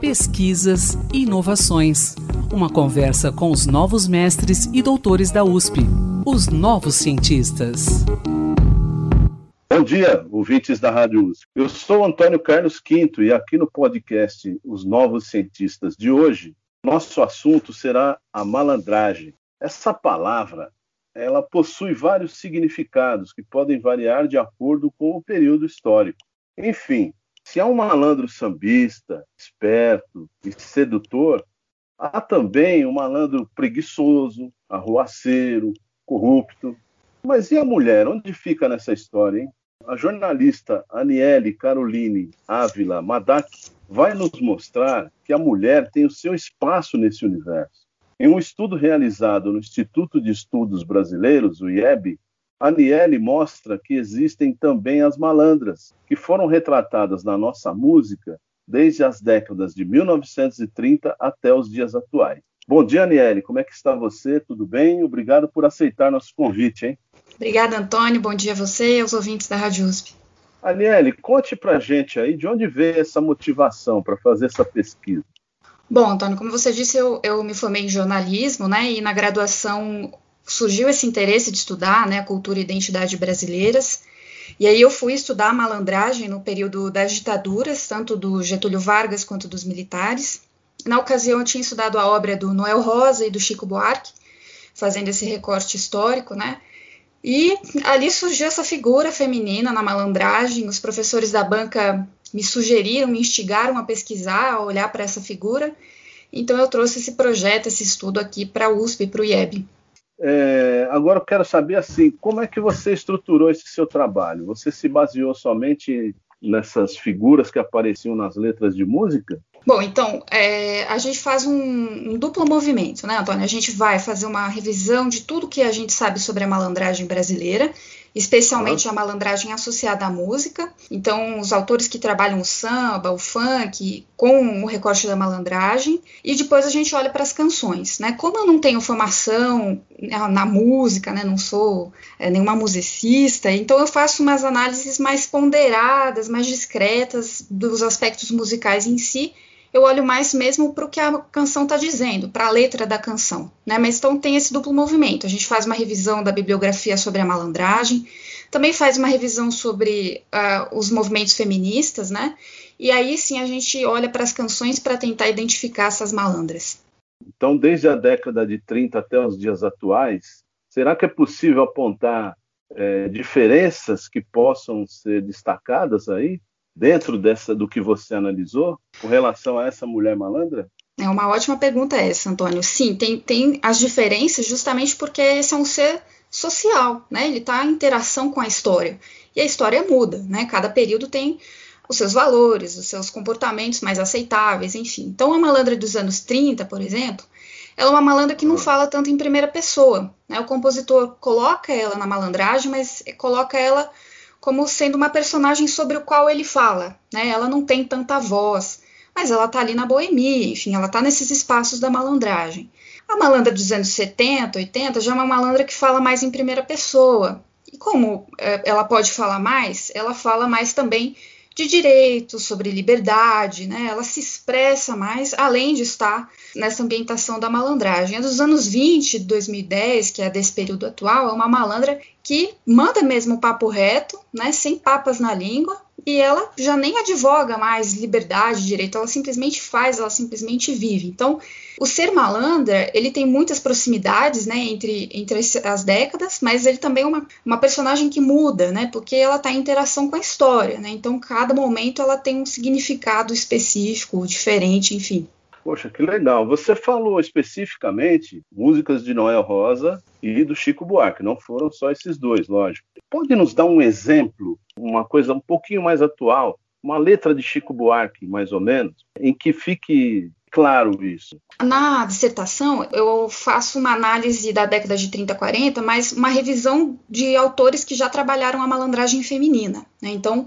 Pesquisas e inovações. Uma conversa com os novos mestres e doutores da USP, os novos cientistas. Bom dia, ouvintes da Rádio USP. Eu sou Antônio Carlos Quinto e aqui no podcast Os Novos Cientistas de hoje, nosso assunto será a malandragem. Essa palavra, ela possui vários significados que podem variar de acordo com o período histórico. Enfim, se há um malandro sambista, esperto e sedutor, há também um malandro preguiçoso, arruaceiro, corrupto. Mas e a mulher? Onde fica nessa história, hein? A jornalista Aniele Caroline Ávila Madak vai nos mostrar que a mulher tem o seu espaço nesse universo. Em um estudo realizado no Instituto de Estudos Brasileiros, o IEB, Aniele mostra que existem também as malandras, que foram retratadas na nossa música desde as décadas de 1930 até os dias atuais. Bom dia, Aniele. Como é que está você? Tudo bem? Obrigado por aceitar nosso convite, hein? Obrigada, Antônio. Bom dia a você e aos ouvintes da Rádio USP. Aniele, conte pra gente aí de onde veio essa motivação para fazer essa pesquisa. Bom, Antônio, como você disse, eu, eu me formei em jornalismo, né? E na graduação surgiu esse interesse de estudar né, cultura e identidade brasileiras. E aí eu fui estudar a malandragem no período das ditaduras, tanto do Getúlio Vargas quanto dos militares. Na ocasião eu tinha estudado a obra do Noel Rosa e do Chico Buarque, fazendo esse recorte histórico, né? E ali surgiu essa figura feminina na malandragem. Os professores da banca me sugeriram, me instigaram a pesquisar, a olhar para essa figura. Então eu trouxe esse projeto, esse estudo aqui para a USP, para o IEB. É, agora eu quero saber assim, como é que você estruturou esse seu trabalho? Você se baseou somente nessas figuras que apareciam nas letras de música? Bom, então, é, a gente faz um, um, duplo movimento, né, Antônio? A gente vai fazer uma revisão de tudo que a gente sabe sobre a malandragem brasileira especialmente a malandragem associada à música. Então, os autores que trabalham o samba, o funk, com o recorte da malandragem. E depois a gente olha para as canções, né? Como eu não tenho formação na música, né? Não sou é, nenhuma musicista, então eu faço umas análises mais ponderadas, mais discretas dos aspectos musicais em si eu olho mais mesmo para o que a canção está dizendo, para a letra da canção. Né? Mas então tem esse duplo movimento. A gente faz uma revisão da bibliografia sobre a malandragem, também faz uma revisão sobre uh, os movimentos feministas, né? E aí sim a gente olha para as canções para tentar identificar essas malandras. Então, desde a década de 30 até os dias atuais, será que é possível apontar é, diferenças que possam ser destacadas aí? Dentro dessa do que você analisou com relação a essa mulher malandra? É uma ótima pergunta essa, Antônio. Sim, tem, tem as diferenças justamente porque esse é um ser social, né? Ele está em interação com a história. E a história muda, né? Cada período tem os seus valores, os seus comportamentos mais aceitáveis, enfim. Então, a malandra dos anos 30, por exemplo, ela é uma malandra que não ah. fala tanto em primeira pessoa. Né? O compositor coloca ela na malandragem, mas coloca ela como sendo uma personagem sobre o qual ele fala, né? Ela não tem tanta voz, mas ela tá ali na boemia, enfim, ela tá nesses espaços da malandragem. A malandra dos anos 70, 80 já é uma malandra que fala mais em primeira pessoa. E como é, ela pode falar mais, ela fala mais também de direitos, sobre liberdade, né? Ela se expressa mais, além de estar nessa ambientação da malandragem. A dos anos 20, de 2010, que é desse período atual, é uma malandra que manda mesmo papo reto, né? Sem papas na língua, e ela já nem advoga mais liberdade, direito, ela simplesmente faz, ela simplesmente vive. Então, o ser malandra, ele tem muitas proximidades, né, entre, entre as décadas, mas ele também é uma, uma personagem que muda, né, porque ela está em interação com a história, né, então cada momento ela tem um significado específico, diferente, enfim. Poxa, que legal. Você falou especificamente músicas de Noel Rosa e do Chico Buarque, não foram só esses dois, lógico. Pode nos dar um exemplo, uma coisa um pouquinho mais atual, uma letra de Chico Buarque, mais ou menos, em que fique claro isso? Na dissertação, eu faço uma análise da década de 30 40, mas uma revisão de autores que já trabalharam a malandragem feminina. Né? Então,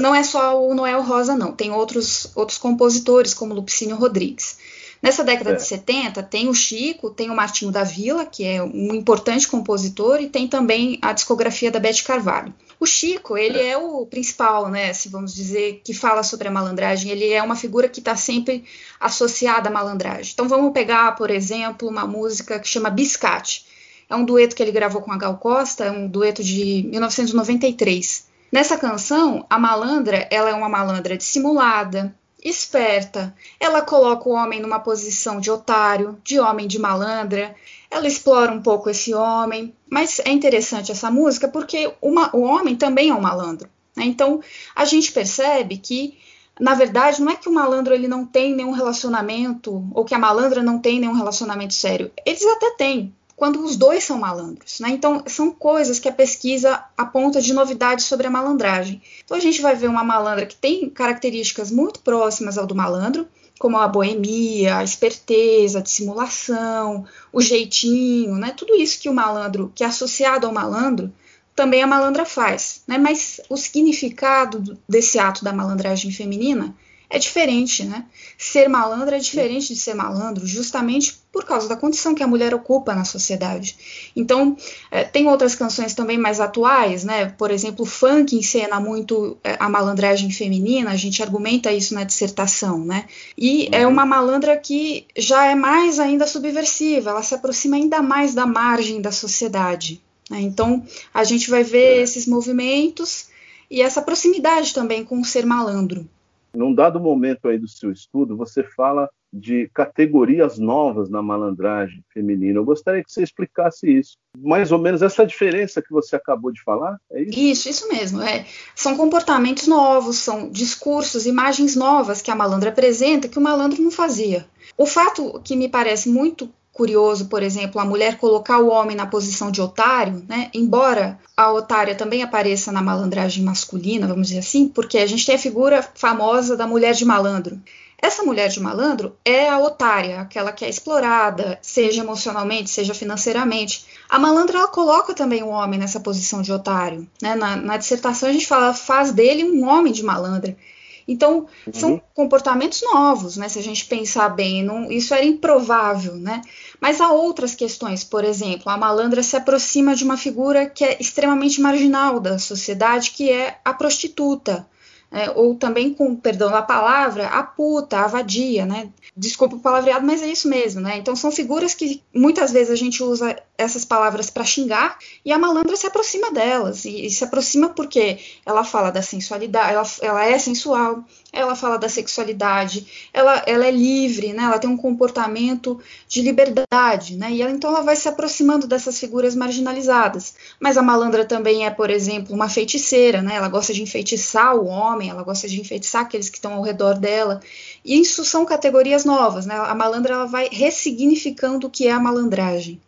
não é só o Noel Rosa, não. Tem outros, outros compositores, como Lupicínio Rodrigues. Nessa década é. de 70, tem o Chico, tem o Martinho da Vila, que é um importante compositor, e tem também a discografia da Beth Carvalho. O Chico, ele é. é o principal, né, se vamos dizer, que fala sobre a malandragem. Ele é uma figura que está sempre associada à malandragem. Então vamos pegar, por exemplo, uma música que chama Biscate. É um dueto que ele gravou com a Gal Costa, é um dueto de 1993. Nessa canção, a malandra, ela é uma malandra dissimulada, esperta. Ela coloca o homem numa posição de otário, de homem de malandra. Ela explora um pouco esse homem. Mas é interessante essa música porque uma, o homem também é um malandro. Né? Então a gente percebe que na verdade, não é que o malandro ele não tem nenhum relacionamento ou que a malandra não tem nenhum relacionamento sério. Eles até têm, quando os dois são malandros. Né? Então, são coisas que a pesquisa aponta de novidades sobre a malandragem. Então, a gente vai ver uma malandra que tem características muito próximas ao do malandro, como a boemia, a esperteza, a dissimulação, o jeitinho, né? tudo isso que o malandro, que é associado ao malandro, também a malandra faz. Né? Mas o significado desse ato da malandragem feminina é diferente, né? Ser malandro é diferente de ser malandro, justamente por causa da condição que a mulher ocupa na sociedade. Então, é, tem outras canções também mais atuais, né? Por exemplo, o funk encena muito é, a malandragem feminina, a gente argumenta isso na dissertação, né? E é uhum. é uma malandra que já é mais ainda subversiva, ela se aproxima ainda mais da margem da sociedade. Né? Então, a gente vai ver é. esses movimentos e essa proximidade também com o ser malandro. Num dado momento aí do seu estudo, você fala de categorias novas na malandragem feminina. Eu gostaria que você explicasse isso. Mais ou menos essa diferença que você acabou de falar, é isso? Isso, isso mesmo. É. São comportamentos novos, são discursos, imagens novas que a malandra apresenta que o malandro não fazia. O fato que me parece muito curioso, por exemplo, a mulher colocar o homem na posição de otário, né? Embora a otária também apareça na malandragem masculina, vamos dizer assim, porque a gente tem a figura famosa da mulher de malandro. Essa mulher de malandro é a otária, aquela que é explorada, seja emocionalmente, seja financeiramente. A malandra ela coloca também o homem nessa posição de otário. Né? Na, na dissertação a gente fala, faz dele um homem de malandra. Então, uhum. são comportamentos novos, né? Se a gente pensar bem, não, isso era improvável, né? Mas há outras questões, por exemplo, a malandra se aproxima de uma figura que é extremamente marginal da sociedade, que é a prostituta é, ou também com, perdão da palavra, a puta, a vadia, né? Desculpa o palavreado, mas é isso mesmo, né? Então são figuras que muitas vezes a gente usa essas palavras para xingar e a malandra se aproxima delas. E, e, se aproxima porque ela fala da sensualidade, ela, ela é sensual, ela fala da sexualidade, ela, ela é livre, né? Ela tem um comportamento de liberdade, né? E ela, então ela vai se aproximando dessas figuras marginalizadas. Mas a malandra também é, por exemplo, uma feiticeira, né? Ela gosta de enfeitiçar o homem ela gosta de enfeitiçar aqueles que estão ao redor dela. E isso são categorias novas, né? A malandra ela vai ressignificando o que é a malandragem.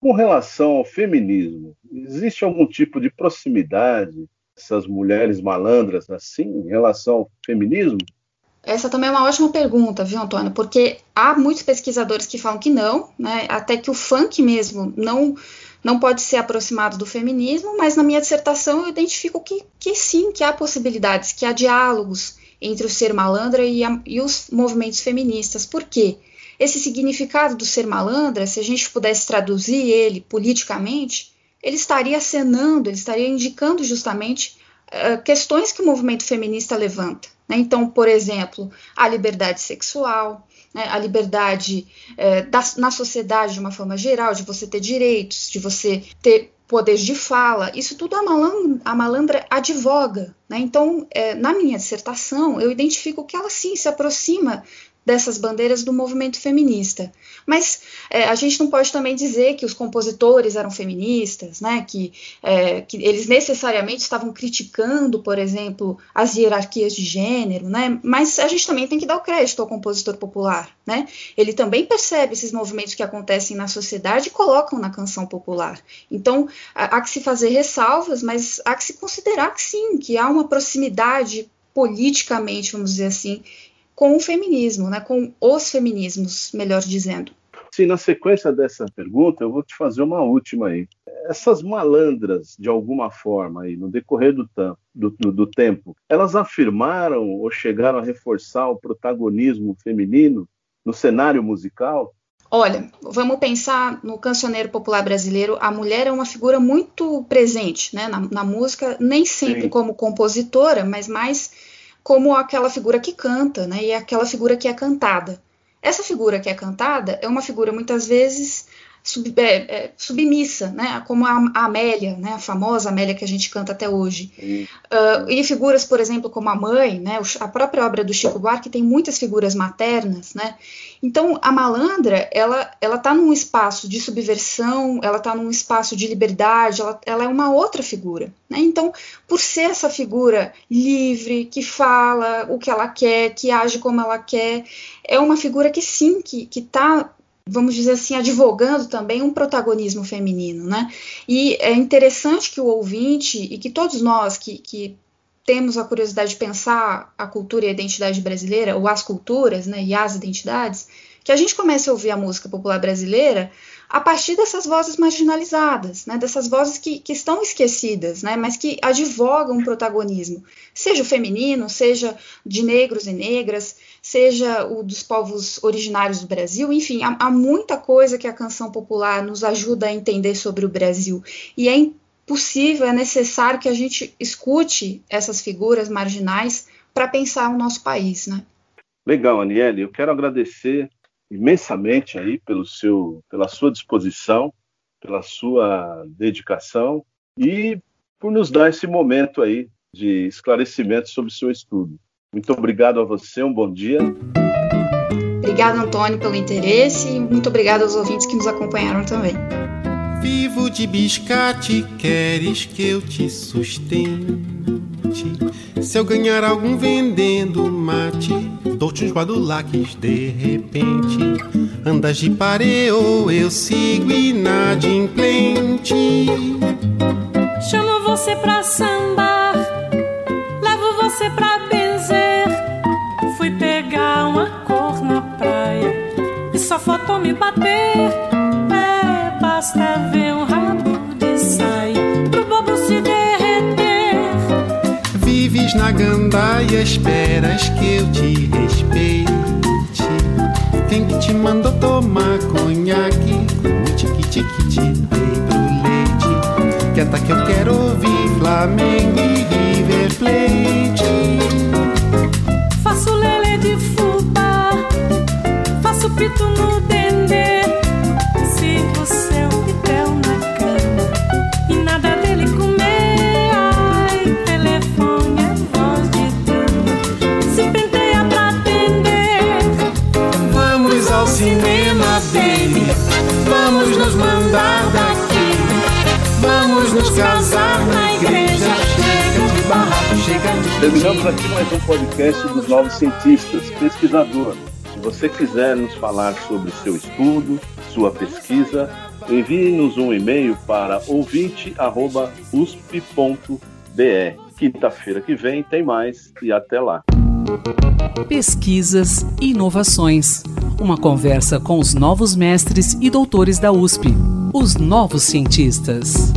Com relação ao feminismo, existe algum tipo de proximidade essas mulheres malandras assim em relação ao feminismo? Essa também é uma ótima pergunta, viu, Antônio? Porque há muitos pesquisadores que falam que não, né? Até que o funk mesmo não não pode ser aproximado do feminismo, mas na minha dissertação eu identifico que, que sim, que há possibilidades, que há diálogos entre o ser malandra e, a, e os movimentos feministas. Por quê? Esse significado do ser malandra, se a gente pudesse traduzir ele politicamente, ele estaria acenando, ele estaria indicando justamente uh, questões que o movimento feminista levanta. Né? Então, por exemplo, a liberdade sexual, né, a liberdade é, da, na sociedade de uma forma geral, de você ter direitos, de você ter poder de fala, isso tudo a malandra, a malandra advoga. Né? Então, é, na minha dissertação, eu identifico que ela sim se aproxima dessas bandeiras do movimento feminista. Mas é, a gente não pode também dizer que os compositores eram feministas, né? que, é, que eles necessariamente estavam criticando, por exemplo, as hierarquias de gênero, né? mas a gente também tem que dar o crédito ao compositor popular. Né? Ele também percebe esses movimentos que acontecem na sociedade e colocam na canção popular. Então há, que se fazer ressalvas, mas há que se considerar que sim, que há uma proximidade politicamente, vamos dizer assim, com o feminismo, né, com os feminismos, melhor dizendo. Sim, na sequência dessa pergunta, eu vou te fazer uma última aí. Essas malandras, de alguma forma, aí, no decorrer do, do, do, do tempo, elas afirmaram ou chegaram a reforçar o protagonismo feminino no cenário musical? Olha, vamos pensar no cancioneiro popular brasileiro. A mulher é uma figura muito presente né, na, na música, nem sempre Sim. como compositora, mas mais como aquela figura que canta, né, e aquela figura que é cantada. Essa figura que é cantada é uma figura muitas vezes sub, é, é, submissa, né? como a, a, Amélia, né? a famosa Amélia que a gente canta até hoje. Uh, e figuras, por exemplo, como a mãe, né? a própria obra do Chico Buarque tem muitas figuras maternas. Né? Então, a malandra, ela está num espaço de subversão, ela está num espaço de liberdade, ela, ela é uma outra figura. Né? Então, por ser essa figura livre, que fala o que ela quer, que age como ela quer, é uma figura que sim, que está vamos dizer assim, advogando também um protagonismo feminino, né? E é interessante que o ouvinte e que todos nós que, que temos a curiosidade de pensar a cultura e a identidade brasileira, ou as culturas, né, e as identidades, que a gente comece a ouvir a música popular brasileira a partir dessas vozes marginalizadas, né, dessas vozes que, que estão esquecidas, né, mas que advogam um protagonismo, seja o feminino, seja de negros e negras, seja o dos povos originários do Brasil, enfim, há, há muita coisa que a canção popular nos ajuda a entender sobre o Brasil. E é possível, é necessário que a gente escute essas figuras marginais para pensar o nosso país, né? Legal, Aniele. Eu quero agradecer imensamente aí pelo seu, pela sua disposição, pela sua dedicação e por nos dar esse momento aí de esclarecimento sobre o seu estudo. Muito obrigado a você, um bom dia. Obrigado, Antônio, pelo interesse e muito obrigado aos ouvintes que nos acompanharam também. Vivo de biscate, queres que eu te sustente? Se eu ganhar algum vendendo mate, dou-te uns badulaques de repente. Andas de pareo, eu sigo inadimplente. Chamo você pra sambar, levo você pra só faltou me bater. Gandaia, esperas que eu te respeite. Quem que te mandou tomar conhaque? O tique-tique-te dei pro leite. Que eu quero ouvir Flamengo e River Plate. Terminamos aqui mais um podcast dos Novos Cientistas, pesquisador. Se você quiser nos falar sobre seu estudo, sua pesquisa, envie-nos um e-mail para ouvinte.usp.br. Quinta-feira que vem tem mais e até lá. Pesquisas e inovações. Uma conversa com os novos mestres e doutores da USP, os novos cientistas.